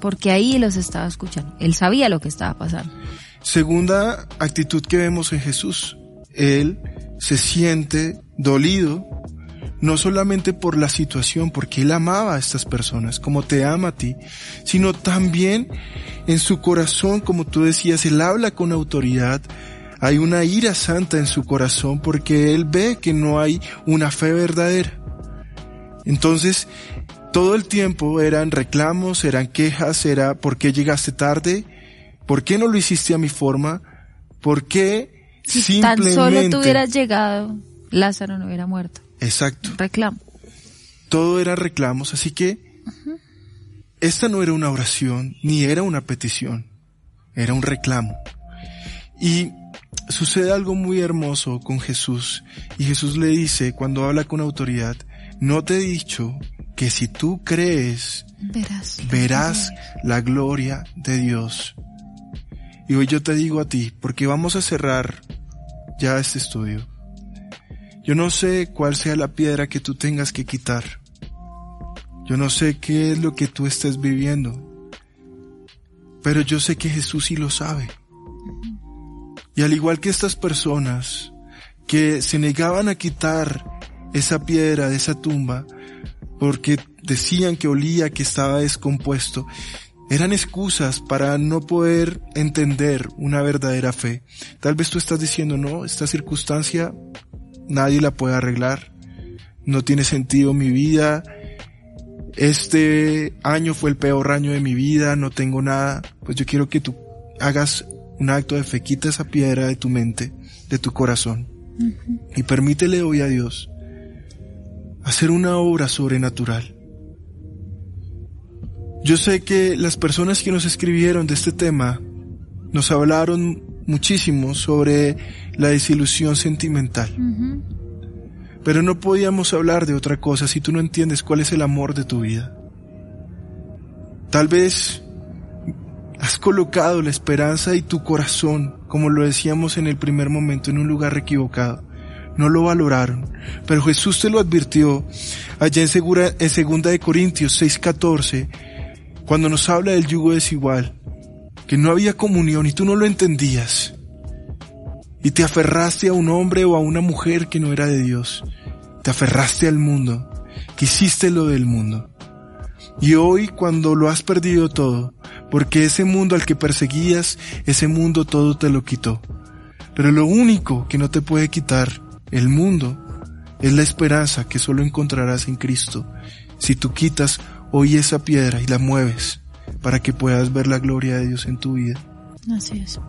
Porque ahí los estaba escuchando. Él sabía lo que estaba pasando. Segunda actitud que vemos en Jesús, Él se siente dolido, no solamente por la situación, porque Él amaba a estas personas, como te ama a ti, sino también en su corazón, como tú decías, Él habla con autoridad, hay una ira santa en su corazón porque Él ve que no hay una fe verdadera. Entonces, todo el tiempo eran reclamos, eran quejas, era ¿por qué llegaste tarde? ¿Por qué no lo hiciste a mi forma? ¿Por qué Si tan solo simplemente... tú hubieras llegado, Lázaro no hubiera muerto. Exacto. Reclamo. Todo eran reclamos, así que esta no era una oración, ni era una petición, era un reclamo. Y sucede algo muy hermoso con Jesús, y Jesús le dice, cuando habla con autoridad, no te he dicho que si tú crees, Verás. verás la gloria de Dios. Y hoy yo te digo a ti, porque vamos a cerrar ya este estudio. Yo no sé cuál sea la piedra que tú tengas que quitar. Yo no sé qué es lo que tú estés viviendo. Pero yo sé que Jesús sí lo sabe. Y al igual que estas personas que se negaban a quitar esa piedra de esa tumba porque decían que olía, que estaba descompuesto, eran excusas para no poder entender una verdadera fe. Tal vez tú estás diciendo, no, esta circunstancia nadie la puede arreglar, no tiene sentido mi vida, este año fue el peor año de mi vida, no tengo nada, pues yo quiero que tú hagas un acto de fe, quita esa piedra de tu mente, de tu corazón, y permítele hoy a Dios hacer una obra sobrenatural. Yo sé que las personas que nos escribieron de este tema nos hablaron muchísimo sobre la desilusión sentimental. Pero no podíamos hablar de otra cosa si tú no entiendes cuál es el amor de tu vida. Tal vez has colocado la esperanza y tu corazón, como lo decíamos en el primer momento, en un lugar equivocado. No lo valoraron. Pero Jesús te lo advirtió allá en, segura, en segunda de Corintios 6:14, cuando nos habla del yugo desigual, que no había comunión y tú no lo entendías. Y te aferraste a un hombre o a una mujer que no era de Dios. Te aferraste al mundo. Quisiste lo del mundo. Y hoy cuando lo has perdido todo, porque ese mundo al que perseguías, ese mundo todo te lo quitó. Pero lo único que no te puede quitar el mundo es la esperanza que solo encontrarás en Cristo si tú quitas hoy esa piedra y la mueves para que puedas ver la gloria de Dios en tu vida. Así es.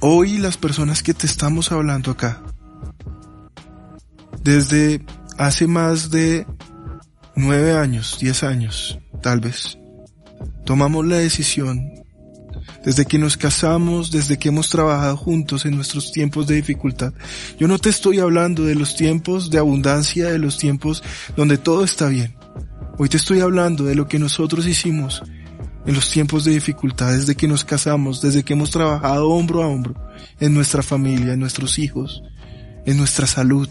Hoy las personas que te estamos hablando acá, desde hace más de nueve años, diez años, tal vez, tomamos la decisión, desde que nos casamos, desde que hemos trabajado juntos en nuestros tiempos de dificultad. Yo no te estoy hablando de los tiempos de abundancia, de los tiempos donde todo está bien. Hoy te estoy hablando de lo que nosotros hicimos en los tiempos de dificultad, desde que nos casamos, desde que hemos trabajado hombro a hombro en nuestra familia, en nuestros hijos, en nuestra salud.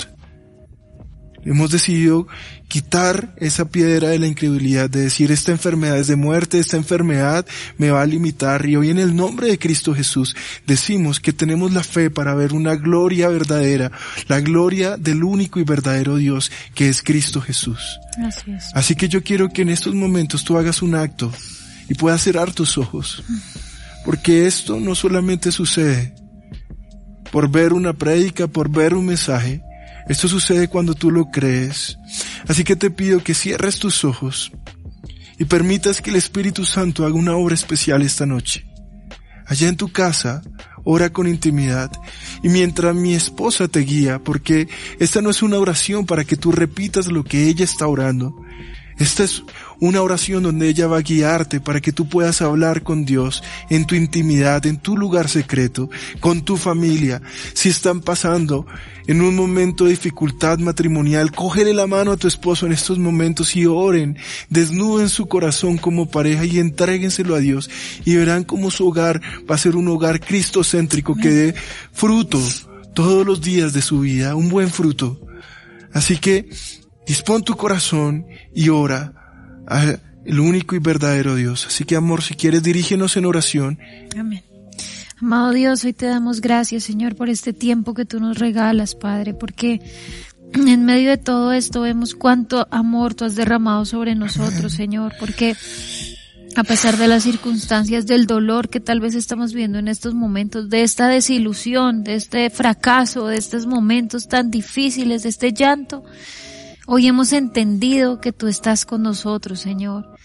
Hemos decidido quitar esa piedra de la incredulidad, de decir esta enfermedad es de muerte, esta enfermedad me va a limitar. Y hoy en el nombre de Cristo Jesús decimos que tenemos la fe para ver una gloria verdadera, la gloria del único y verdadero Dios que es Cristo Jesús. Así es. Así que yo quiero que en estos momentos tú hagas un acto y puedas cerrar tus ojos. Porque esto no solamente sucede por ver una prédica, por ver un mensaje. Esto sucede cuando tú lo crees. Así que te pido que cierres tus ojos y permitas que el Espíritu Santo haga una obra especial esta noche. Allá en tu casa, ora con intimidad y mientras mi esposa te guía, porque esta no es una oración para que tú repitas lo que ella está orando. Esta es una oración donde ella va a guiarte para que tú puedas hablar con Dios en tu intimidad, en tu lugar secreto, con tu familia. Si están pasando en un momento de dificultad matrimonial, cógele la mano a tu esposo en estos momentos y oren, desnuden su corazón como pareja y entréguenselo a Dios y verán cómo su hogar va a ser un hogar cristocéntrico que dé fruto todos los días de su vida, un buen fruto. Así que dispón tu corazón y ora al único y verdadero Dios. Así que amor, si quieres dirígenos en oración. Amén. Amado Dios, hoy te damos gracias, Señor, por este tiempo que tú nos regalas, Padre, porque en medio de todo esto vemos cuánto amor tú has derramado sobre nosotros, Señor, porque a pesar de las circunstancias del dolor que tal vez estamos viendo en estos momentos, de esta desilusión, de este fracaso, de estos momentos tan difíciles, de este llanto, hoy hemos entendido que tú estás con nosotros, Señor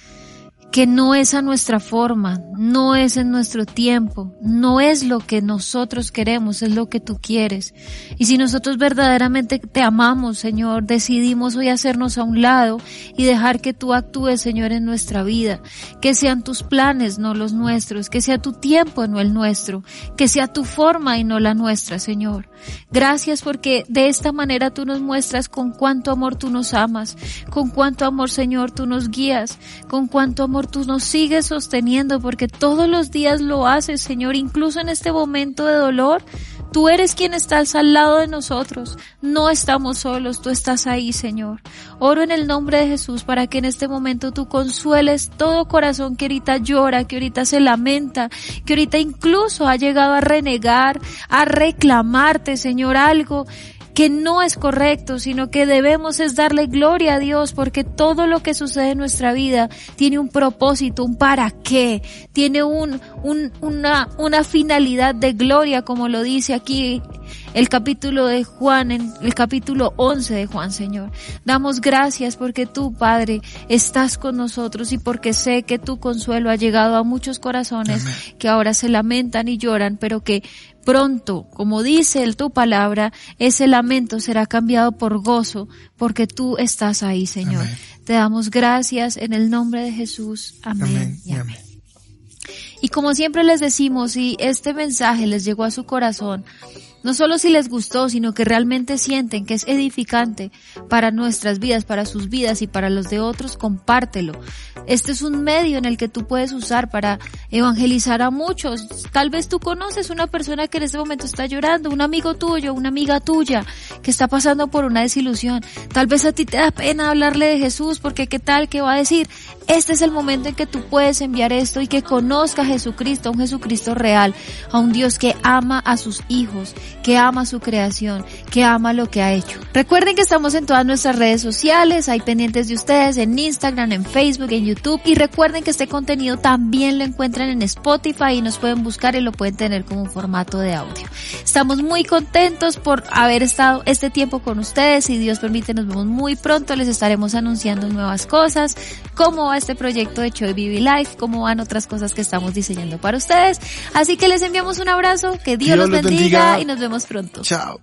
que no es a nuestra forma, no es en nuestro tiempo, no es lo que nosotros queremos, es lo que tú quieres. Y si nosotros verdaderamente te amamos, Señor, decidimos hoy hacernos a un lado y dejar que tú actúes, Señor, en nuestra vida, que sean tus planes, no los nuestros, que sea tu tiempo, no el nuestro, que sea tu forma y no la nuestra, Señor. Gracias porque de esta manera tú nos muestras con cuánto amor tú nos amas, con cuánto amor, Señor, tú nos guías, con cuánto amor Tú nos sigues sosteniendo porque todos los días lo haces, Señor, incluso en este momento de dolor. Tú eres quien estás al lado de nosotros. No estamos solos, tú estás ahí, Señor. Oro en el nombre de Jesús para que en este momento tú consueles todo corazón que ahorita llora, que ahorita se lamenta, que ahorita incluso ha llegado a renegar, a reclamarte, Señor, algo que no es correcto, sino que debemos es darle gloria a Dios porque todo lo que sucede en nuestra vida tiene un propósito, un para qué, tiene un, un, una, una finalidad de gloria, como lo dice aquí el capítulo de Juan, en el capítulo 11 de Juan, Señor. Damos gracias porque tú, Padre, estás con nosotros y porque sé que tu consuelo ha llegado a muchos corazones que ahora se lamentan y lloran, pero que pronto, como dice el tu palabra, ese lamento será cambiado por gozo, porque tú estás ahí, Señor. Te damos gracias en el nombre de Jesús. Amén. y amén. Y como siempre les decimos, si este mensaje les llegó a su corazón, no solo si les gustó, sino que realmente sienten que es edificante para nuestras vidas, para sus vidas y para los de otros, compártelo. Este es un medio en el que tú puedes usar para evangelizar a muchos. Tal vez tú conoces una persona que en este momento está llorando, un amigo tuyo, una amiga tuya que está pasando por una desilusión. Tal vez a ti te da pena hablarle de Jesús porque qué tal, qué va a decir. Este es el momento en que tú puedes enviar esto y que conozca a Jesucristo, a un Jesucristo real, a un Dios que ama a sus hijos, que ama su creación, que ama lo que ha hecho. Recuerden que estamos en todas nuestras redes sociales, hay pendientes de ustedes en Instagram, en Facebook, en YouTube y recuerden que este contenido también lo encuentran en Spotify y nos pueden buscar y lo pueden tener como un formato de audio. Estamos muy contentos por haber estado este tiempo con ustedes. Si Dios permite, nos vemos muy pronto. Les estaremos anunciando nuevas cosas, cómo va este proyecto de Choi Vivi Life, cómo van otras cosas que estamos diseñando para ustedes. Así que les enviamos un abrazo, que Dios, los bendiga, y nos vemos pronto. Chao.